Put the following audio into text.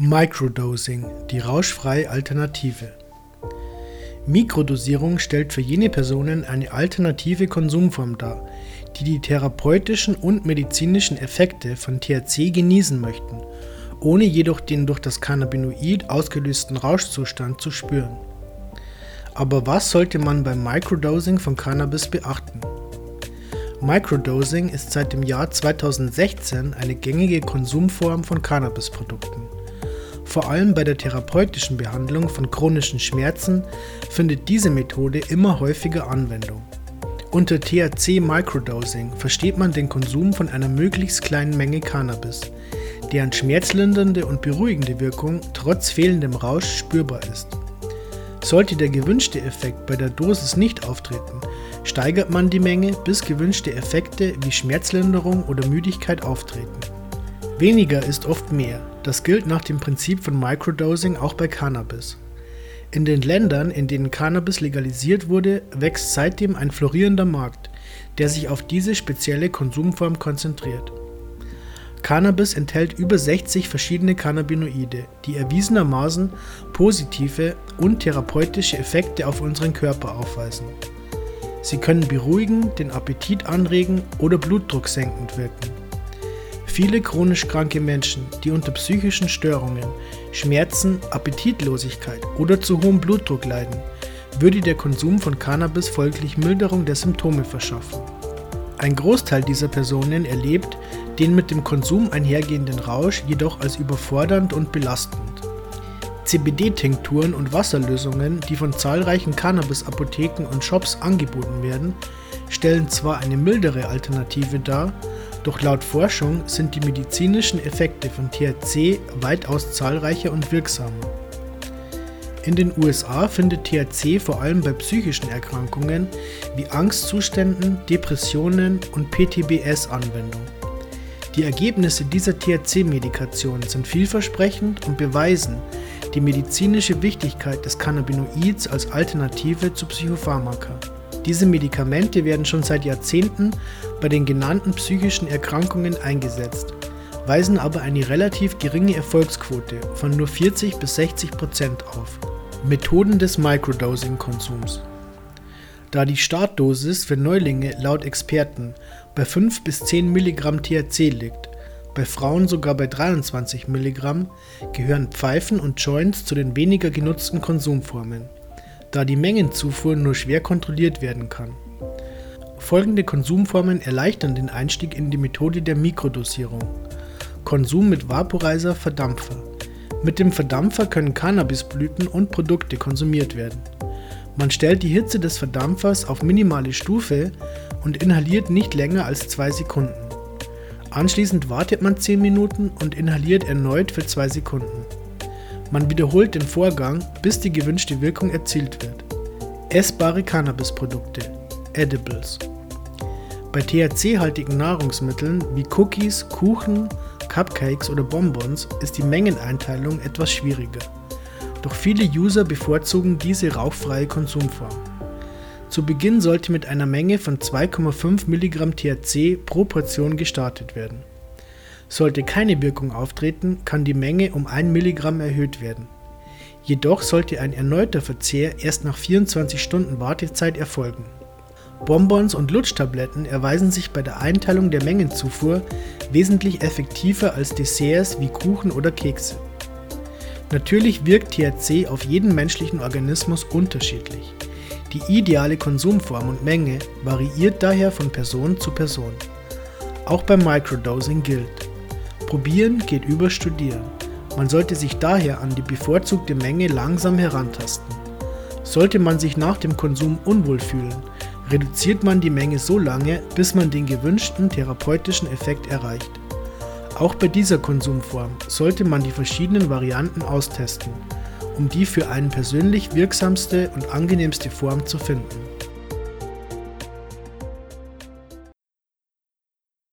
Microdosing, die rauschfreie Alternative. Mikrodosierung stellt für jene Personen eine alternative Konsumform dar, die die therapeutischen und medizinischen Effekte von THC genießen möchten, ohne jedoch den durch das Cannabinoid ausgelösten Rauschzustand zu spüren. Aber was sollte man beim Microdosing von Cannabis beachten? Microdosing ist seit dem Jahr 2016 eine gängige Konsumform von Cannabisprodukten. Vor allem bei der therapeutischen Behandlung von chronischen Schmerzen findet diese Methode immer häufiger Anwendung. Unter THC Microdosing versteht man den Konsum von einer möglichst kleinen Menge Cannabis, deren schmerzlindernde und beruhigende Wirkung trotz fehlendem Rausch spürbar ist. Sollte der gewünschte Effekt bei der Dosis nicht auftreten, steigert man die Menge, bis gewünschte Effekte wie Schmerzlinderung oder Müdigkeit auftreten. Weniger ist oft mehr. Das gilt nach dem Prinzip von Microdosing auch bei Cannabis. In den Ländern, in denen Cannabis legalisiert wurde, wächst seitdem ein florierender Markt, der sich auf diese spezielle Konsumform konzentriert. Cannabis enthält über 60 verschiedene Cannabinoide, die erwiesenermaßen positive und therapeutische Effekte auf unseren Körper aufweisen. Sie können beruhigen, den Appetit anregen oder Blutdruck senkend wirken. Viele chronisch kranke Menschen, die unter psychischen Störungen, Schmerzen, Appetitlosigkeit oder zu hohem Blutdruck leiden, würde der Konsum von Cannabis folglich Milderung der Symptome verschaffen. Ein Großteil dieser Personen erlebt den mit dem Konsum einhergehenden Rausch jedoch als überfordernd und belastend. CBD-Tinkturen und Wasserlösungen, die von zahlreichen Cannabis-Apotheken und Shops angeboten werden, stellen zwar eine mildere Alternative dar, doch laut Forschung sind die medizinischen Effekte von THC weitaus zahlreicher und wirksamer. In den USA findet THC vor allem bei psychischen Erkrankungen wie Angstzuständen, Depressionen und PTBS Anwendung. Die Ergebnisse dieser THC-Medikation sind vielversprechend und beweisen die medizinische Wichtigkeit des Cannabinoids als Alternative zu Psychopharmaka. Diese Medikamente werden schon seit Jahrzehnten bei den genannten psychischen Erkrankungen eingesetzt, weisen aber eine relativ geringe Erfolgsquote von nur 40 bis 60 Prozent auf. Methoden des Microdosing-Konsums Da die Startdosis für Neulinge laut Experten bei 5 bis 10 Milligramm THC liegt, bei Frauen sogar bei 23 Milligramm, gehören Pfeifen und Joints zu den weniger genutzten Konsumformen da die Mengenzufuhr nur schwer kontrolliert werden kann. Folgende Konsumformen erleichtern den Einstieg in die Methode der Mikrodosierung. Konsum mit Vaporizer Verdampfer. Mit dem Verdampfer können Cannabisblüten und Produkte konsumiert werden. Man stellt die Hitze des Verdampfers auf minimale Stufe und inhaliert nicht länger als 2 Sekunden. Anschließend wartet man 10 Minuten und inhaliert erneut für 2 Sekunden. Man wiederholt den Vorgang, bis die gewünschte Wirkung erzielt wird. Essbare Cannabisprodukte, Edibles. Bei THC-haltigen Nahrungsmitteln wie Cookies, Kuchen, Cupcakes oder Bonbons ist die Mengeneinteilung etwas schwieriger. Doch viele User bevorzugen diese rauchfreie Konsumform. Zu Beginn sollte mit einer Menge von 2,5 mg THC pro Portion gestartet werden. Sollte keine Wirkung auftreten, kann die Menge um 1 mg erhöht werden. Jedoch sollte ein erneuter Verzehr erst nach 24 Stunden Wartezeit erfolgen. Bonbons und Lutschtabletten erweisen sich bei der Einteilung der Mengenzufuhr wesentlich effektiver als Desserts wie Kuchen oder Kekse. Natürlich wirkt THC auf jeden menschlichen Organismus unterschiedlich. Die ideale Konsumform und Menge variiert daher von Person zu Person. Auch beim Microdosing gilt, Probieren geht über Studieren. Man sollte sich daher an die bevorzugte Menge langsam herantasten. Sollte man sich nach dem Konsum unwohl fühlen, reduziert man die Menge so lange, bis man den gewünschten therapeutischen Effekt erreicht. Auch bei dieser Konsumform sollte man die verschiedenen Varianten austesten, um die für einen persönlich wirksamste und angenehmste Form zu finden.